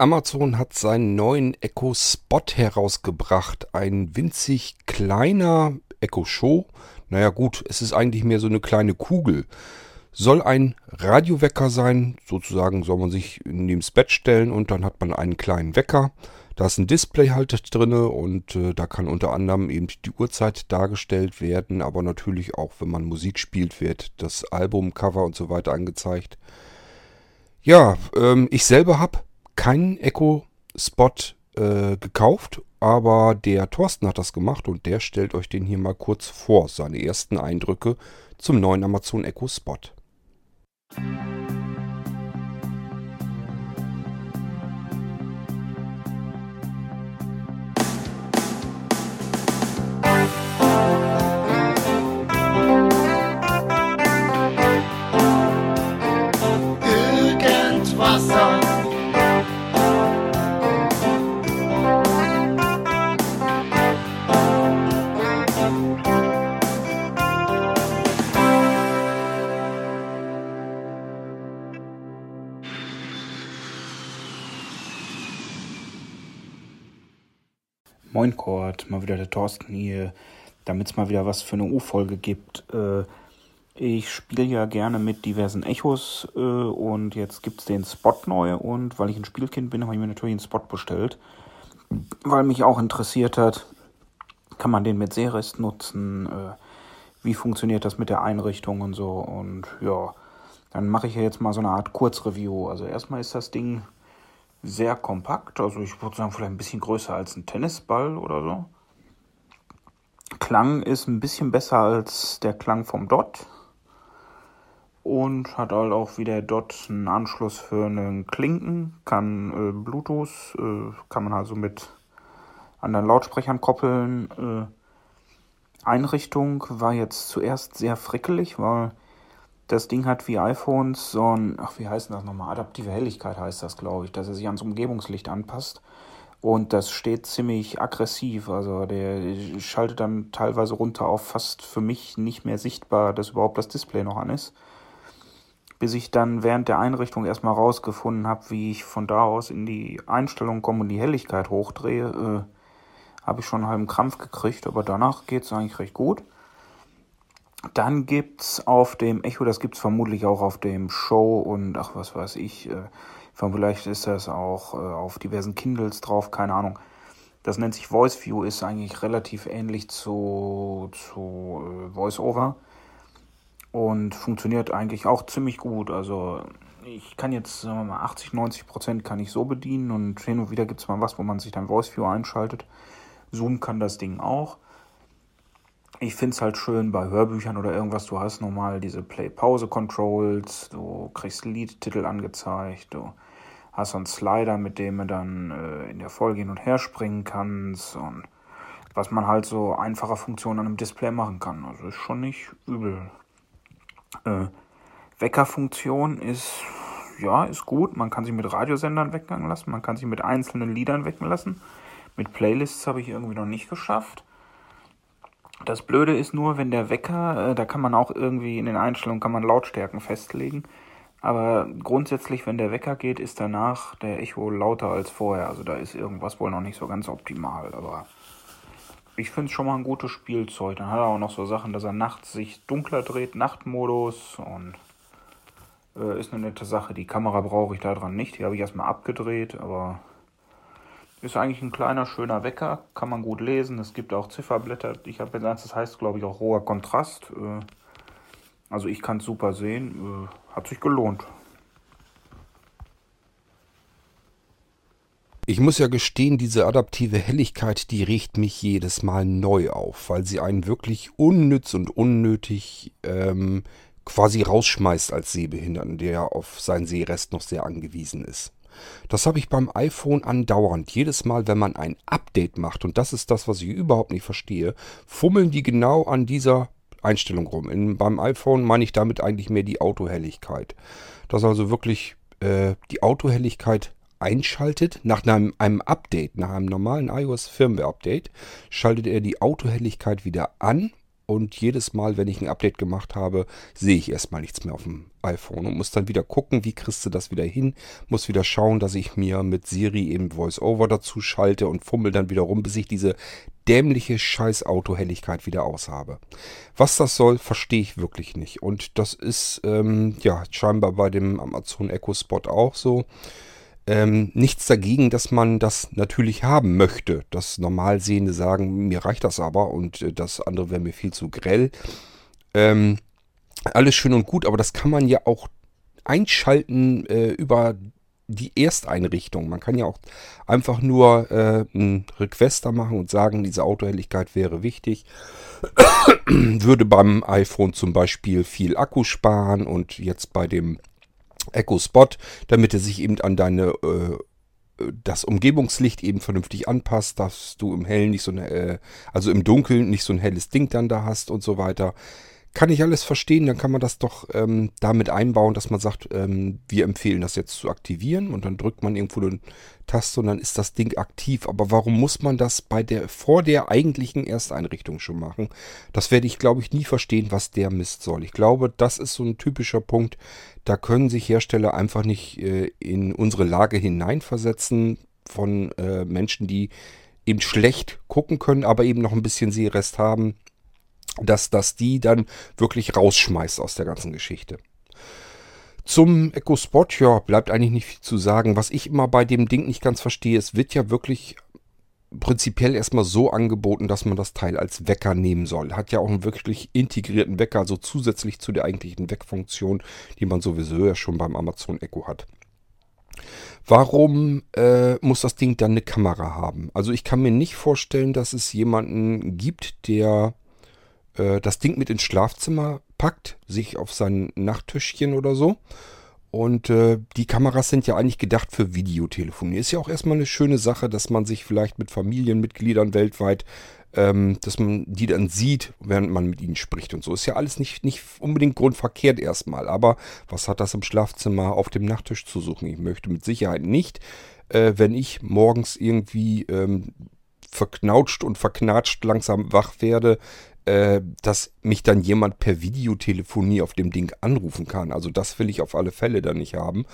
Amazon hat seinen neuen Echo Spot herausgebracht. Ein winzig kleiner Echo Show. Naja gut, es ist eigentlich mehr so eine kleine Kugel. Soll ein Radiowecker sein. Sozusagen soll man sich neben das Bett stellen und dann hat man einen kleinen Wecker. Da ist ein Display halt drin und äh, da kann unter anderem eben die Uhrzeit dargestellt werden, aber natürlich auch, wenn man Musik spielt, wird das Albumcover und so weiter angezeigt. Ja, ähm, ich selber habe keinen Echo-Spot äh, gekauft, aber der Thorsten hat das gemacht und der stellt euch den hier mal kurz vor, seine ersten Eindrücke zum neuen Amazon Echo Spot. Moin Kurt, mal wieder der Thorsten hier, damit es mal wieder was für eine U-Folge gibt. Äh, ich spiele ja gerne mit diversen Echos äh, und jetzt gibt es den Spot neu und weil ich ein Spielkind bin, habe ich mir natürlich einen Spot bestellt. Weil mich auch interessiert hat, kann man den mit Seerest nutzen, äh, wie funktioniert das mit der Einrichtung und so und ja, dann mache ich ja jetzt mal so eine Art Kurzreview. Also erstmal ist das Ding sehr kompakt, also ich würde sagen vielleicht ein bisschen größer als ein Tennisball oder so. Klang ist ein bisschen besser als der Klang vom Dot und hat halt auch wie der Dot einen Anschluss für einen Klinken, kann äh, Bluetooth, äh, kann man also mit anderen Lautsprechern koppeln. Äh, Einrichtung war jetzt zuerst sehr frickelig, weil das Ding hat wie iPhones so ein, ach, wie heißt das nochmal? Adaptive Helligkeit heißt das, glaube ich, dass er sich ans Umgebungslicht anpasst. Und das steht ziemlich aggressiv. Also der schaltet dann teilweise runter auf fast für mich nicht mehr sichtbar, dass überhaupt das Display noch an ist. Bis ich dann während der Einrichtung erstmal rausgefunden habe, wie ich von da aus in die Einstellung komme und die Helligkeit hochdrehe, äh, habe ich schon einen halben Krampf gekriegt, aber danach geht es eigentlich recht gut. Dann gibt's auf dem Echo, das gibt's vermutlich auch auf dem Show und ach was weiß ich, äh, vielleicht ist das auch äh, auf diversen Kindles drauf, keine Ahnung. Das nennt sich Voice View, ist eigentlich relativ ähnlich zu, zu äh, VoiceOver und funktioniert eigentlich auch ziemlich gut. Also ich kann jetzt, sagen wir mal, 80, 90 Prozent kann ich so bedienen und hin und wieder gibt's mal was, wo man sich dann Voice View einschaltet. Zoom kann das Ding auch ich finde es halt schön bei Hörbüchern oder irgendwas, du hast normal diese Play-Pause-Controls, du kriegst Liedtitel angezeigt, du hast so einen Slider, mit dem du dann äh, in der Folge hin und her springen kannst und was man halt so einfache Funktionen an einem Display machen kann. Also ist schon nicht übel. Äh, Weckerfunktion ist, ja, ist gut. Man kann sich mit Radiosendern wecken lassen, man kann sich mit einzelnen Liedern wecken lassen. Mit Playlists habe ich irgendwie noch nicht geschafft. Das Blöde ist nur, wenn der Wecker, äh, da kann man auch irgendwie in den Einstellungen kann man Lautstärken festlegen. Aber grundsätzlich, wenn der Wecker geht, ist danach der Echo lauter als vorher. Also da ist irgendwas wohl noch nicht so ganz optimal. Aber ich finde es schon mal ein gutes Spielzeug. Dann hat er auch noch so Sachen, dass er nachts sich dunkler dreht, Nachtmodus und äh, ist eine nette Sache. Die Kamera brauche ich da dran nicht. Die habe ich erstmal abgedreht, aber ist eigentlich ein kleiner, schöner Wecker, kann man gut lesen. Es gibt auch Zifferblätter. Ich habe jetzt das heißt, glaube ich, auch hoher Kontrast. Äh, also ich kann es super sehen. Äh, hat sich gelohnt. Ich muss ja gestehen, diese adaptive Helligkeit, die regt mich jedes Mal neu auf, weil sie einen wirklich unnütz und unnötig ähm, quasi rausschmeißt als Sehbehinderten, der auf seinen Sehrest noch sehr angewiesen ist. Das habe ich beim iPhone andauernd. Jedes Mal, wenn man ein Update macht, und das ist das, was ich überhaupt nicht verstehe, fummeln die genau an dieser Einstellung rum. In, beim iPhone meine ich damit eigentlich mehr die Autohelligkeit. Dass also wirklich äh, die Autohelligkeit einschaltet, nach einem, einem Update, nach einem normalen iOS Firmware Update, schaltet er die Autohelligkeit wieder an und jedes Mal, wenn ich ein Update gemacht habe, sehe ich erstmal nichts mehr auf dem iPhone und muss dann wieder gucken, wie kriegst du das wieder hin, muss wieder schauen, dass ich mir mit Siri eben VoiceOver dazu schalte und fummel dann wieder rum, bis ich diese dämliche scheiß Autohelligkeit wieder aushabe. Was das soll, verstehe ich wirklich nicht. Und das ist ähm, ja scheinbar bei dem Amazon Echo Spot auch so. Ähm, nichts dagegen, dass man das natürlich haben möchte. Das Normalsehende sagen, mir reicht das aber und äh, das andere wäre mir viel zu grell. Ähm, alles schön und gut, aber das kann man ja auch einschalten äh, über die Ersteinrichtung. Man kann ja auch einfach nur äh, einen Requester machen und sagen, diese Autohelligkeit wäre wichtig. Würde beim iPhone zum Beispiel viel Akku sparen und jetzt bei dem Echo Spot, damit er sich eben an deine äh, das Umgebungslicht eben vernünftig anpasst, dass du im Hellen nicht so eine, äh, also im Dunkeln nicht so ein helles Ding dann da hast und so weiter. Kann ich alles verstehen, dann kann man das doch ähm, damit einbauen, dass man sagt, ähm, wir empfehlen das jetzt zu aktivieren und dann drückt man irgendwo eine Taste und dann ist das Ding aktiv. Aber warum muss man das bei der vor der eigentlichen Ersteinrichtung schon machen? Das werde ich, glaube ich, nie verstehen, was der Mist soll. Ich glaube, das ist so ein typischer Punkt, da können sich Hersteller einfach nicht äh, in unsere Lage hineinversetzen von äh, Menschen, die eben schlecht gucken können, aber eben noch ein bisschen Sehrest haben dass das die dann wirklich rausschmeißt aus der ganzen Geschichte. Zum Spot, ja, bleibt eigentlich nicht viel zu sagen. Was ich immer bei dem Ding nicht ganz verstehe, es wird ja wirklich prinzipiell erstmal so angeboten, dass man das Teil als Wecker nehmen soll. Hat ja auch einen wirklich integrierten Wecker, also zusätzlich zu der eigentlichen Weckfunktion, die man sowieso ja schon beim Amazon Echo hat. Warum äh, muss das Ding dann eine Kamera haben? Also ich kann mir nicht vorstellen, dass es jemanden gibt, der äh, das Ding mit ins Schlafzimmer packt, sich auf sein Nachttischchen oder so. Und äh, die Kameras sind ja eigentlich gedacht für Videotelefonie. Ist ja auch erstmal eine schöne Sache, dass man sich vielleicht mit Familienmitgliedern weltweit, ähm, dass man die dann sieht, während man mit ihnen spricht und so. Ist ja alles nicht, nicht unbedingt grundverkehrt erstmal. Aber was hat das im Schlafzimmer auf dem Nachttisch zu suchen? Ich möchte mit Sicherheit nicht, äh, wenn ich morgens irgendwie ähm, verknautscht und verknatscht langsam wach werde, äh, dass mich dann jemand per Videotelefonie auf dem Ding anrufen kann. Also das will ich auf alle Fälle dann nicht haben.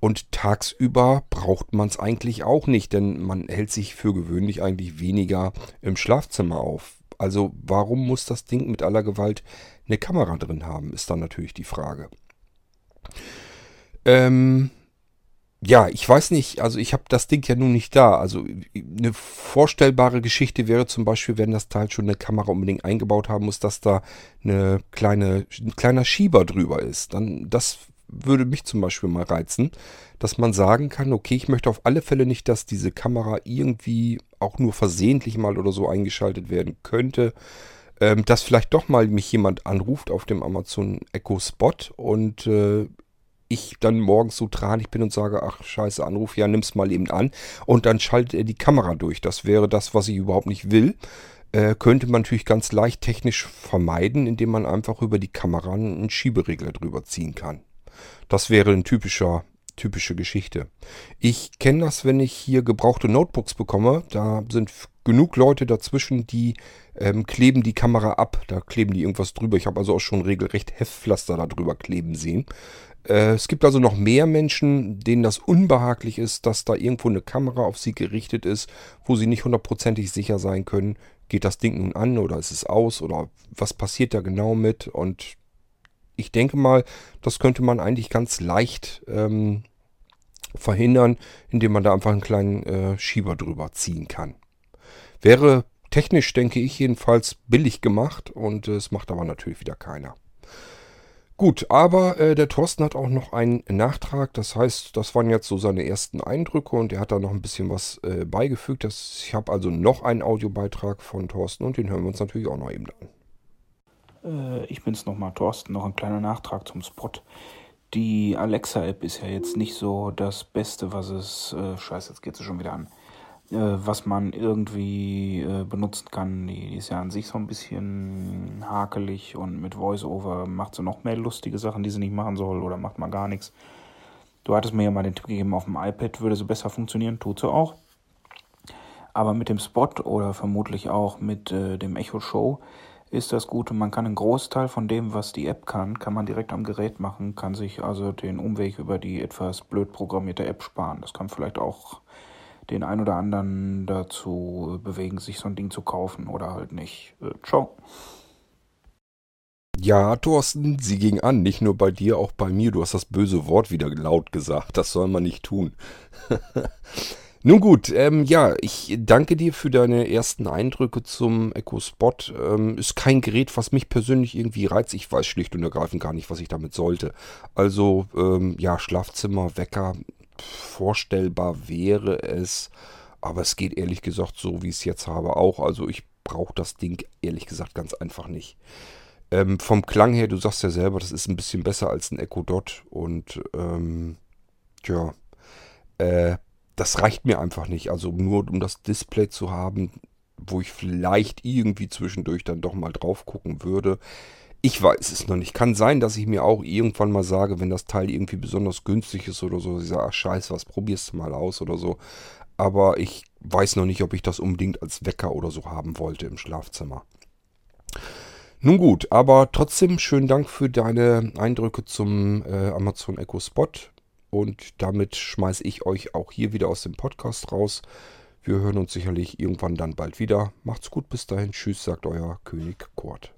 Und tagsüber braucht man es eigentlich auch nicht, denn man hält sich für gewöhnlich eigentlich weniger im Schlafzimmer auf. Also warum muss das Ding mit aller Gewalt eine Kamera drin haben, ist dann natürlich die Frage. Ähm, ja, ich weiß nicht, also ich habe das Ding ja nun nicht da. Also eine vorstellbare Geschichte wäre zum Beispiel, wenn das Teil schon eine Kamera unbedingt eingebaut haben muss, dass da eine kleine, ein kleiner Schieber drüber ist. Dann, das würde mich zum Beispiel mal reizen, dass man sagen kann, okay, ich möchte auf alle Fälle nicht, dass diese Kamera irgendwie auch nur versehentlich mal oder so eingeschaltet werden könnte. Ähm, dass vielleicht doch mal mich jemand anruft auf dem Amazon Echo Spot und äh, ich dann morgens so tranig bin und sage, ach scheiße, Anruf, ja, nimm's mal eben an. Und dann schaltet er die Kamera durch. Das wäre das, was ich überhaupt nicht will. Äh, könnte man natürlich ganz leicht technisch vermeiden, indem man einfach über die Kamera einen Schieberegler drüber ziehen kann. Das wäre ein typischer typische Geschichte. Ich kenne das, wenn ich hier gebrauchte Notebooks bekomme. Da sind genug Leute dazwischen, die ähm, kleben die Kamera ab. Da kleben die irgendwas drüber. Ich habe also auch schon regelrecht Heftpflaster da drüber kleben sehen. Äh, es gibt also noch mehr Menschen, denen das unbehaglich ist, dass da irgendwo eine Kamera auf sie gerichtet ist, wo sie nicht hundertprozentig sicher sein können, geht das Ding nun an oder ist es aus oder was passiert da genau mit. Und ich denke mal, das könnte man eigentlich ganz leicht ähm, verhindern, indem man da einfach einen kleinen äh, Schieber drüber ziehen kann. Wäre technisch, denke ich, jedenfalls billig gemacht und äh, es macht aber natürlich wieder keiner. Gut, aber äh, der Thorsten hat auch noch einen Nachtrag. Das heißt, das waren jetzt so seine ersten Eindrücke und er hat da noch ein bisschen was äh, beigefügt. Das, ich habe also noch einen Audiobeitrag von Thorsten und den hören wir uns natürlich auch noch eben an. Äh, ich bin's nochmal, Thorsten. Noch ein kleiner Nachtrag zum Spot. Die Alexa-App ist ja jetzt nicht so das Beste, was es. Äh, scheiße, jetzt geht sie schon wieder an was man irgendwie äh, benutzen kann. Die, die, ist ja an sich so ein bisschen hakelig und mit VoiceOver macht sie noch mehr lustige Sachen, die sie nicht machen soll oder macht mal gar nichts. Du hattest mir ja mal den Tipp gegeben, auf dem iPad würde sie besser funktionieren, tut sie auch. Aber mit dem Spot oder vermutlich auch mit äh, dem Echo Show ist das Gute, man kann einen Großteil von dem, was die App kann, kann man direkt am Gerät machen, kann sich also den Umweg über die etwas blöd programmierte App sparen. Das kann vielleicht auch den ein oder anderen dazu bewegen, sich so ein Ding zu kaufen oder halt nicht. Äh, ciao. Ja, Thorsten, sie ging an. Nicht nur bei dir, auch bei mir. Du hast das böse Wort wieder laut gesagt. Das soll man nicht tun. Nun gut, ähm, ja, ich danke dir für deine ersten Eindrücke zum Echo Spot. Ähm, ist kein Gerät, was mich persönlich irgendwie reizt. Ich weiß schlicht und ergreifend gar nicht, was ich damit sollte. Also, ähm, ja, Schlafzimmer, Wecker, vorstellbar wäre es. Aber es geht ehrlich gesagt so, wie ich es jetzt habe, auch. Also, ich brauche das Ding ehrlich gesagt ganz einfach nicht. Ähm, vom Klang her, du sagst ja selber, das ist ein bisschen besser als ein Echo Dot. Und, ähm, tja, äh, das reicht mir einfach nicht. Also nur um das Display zu haben, wo ich vielleicht irgendwie zwischendurch dann doch mal drauf gucken würde. Ich weiß es noch nicht. Kann sein, dass ich mir auch irgendwann mal sage, wenn das Teil irgendwie besonders günstig ist oder so, ich sage, ach scheiße, was probierst du mal aus oder so. Aber ich weiß noch nicht, ob ich das unbedingt als Wecker oder so haben wollte im Schlafzimmer. Nun gut, aber trotzdem schönen Dank für deine Eindrücke zum äh, Amazon Echo Spot. Und damit schmeiße ich euch auch hier wieder aus dem Podcast raus. Wir hören uns sicherlich irgendwann dann bald wieder. Macht's gut, bis dahin. Tschüss, sagt euer König Kurt.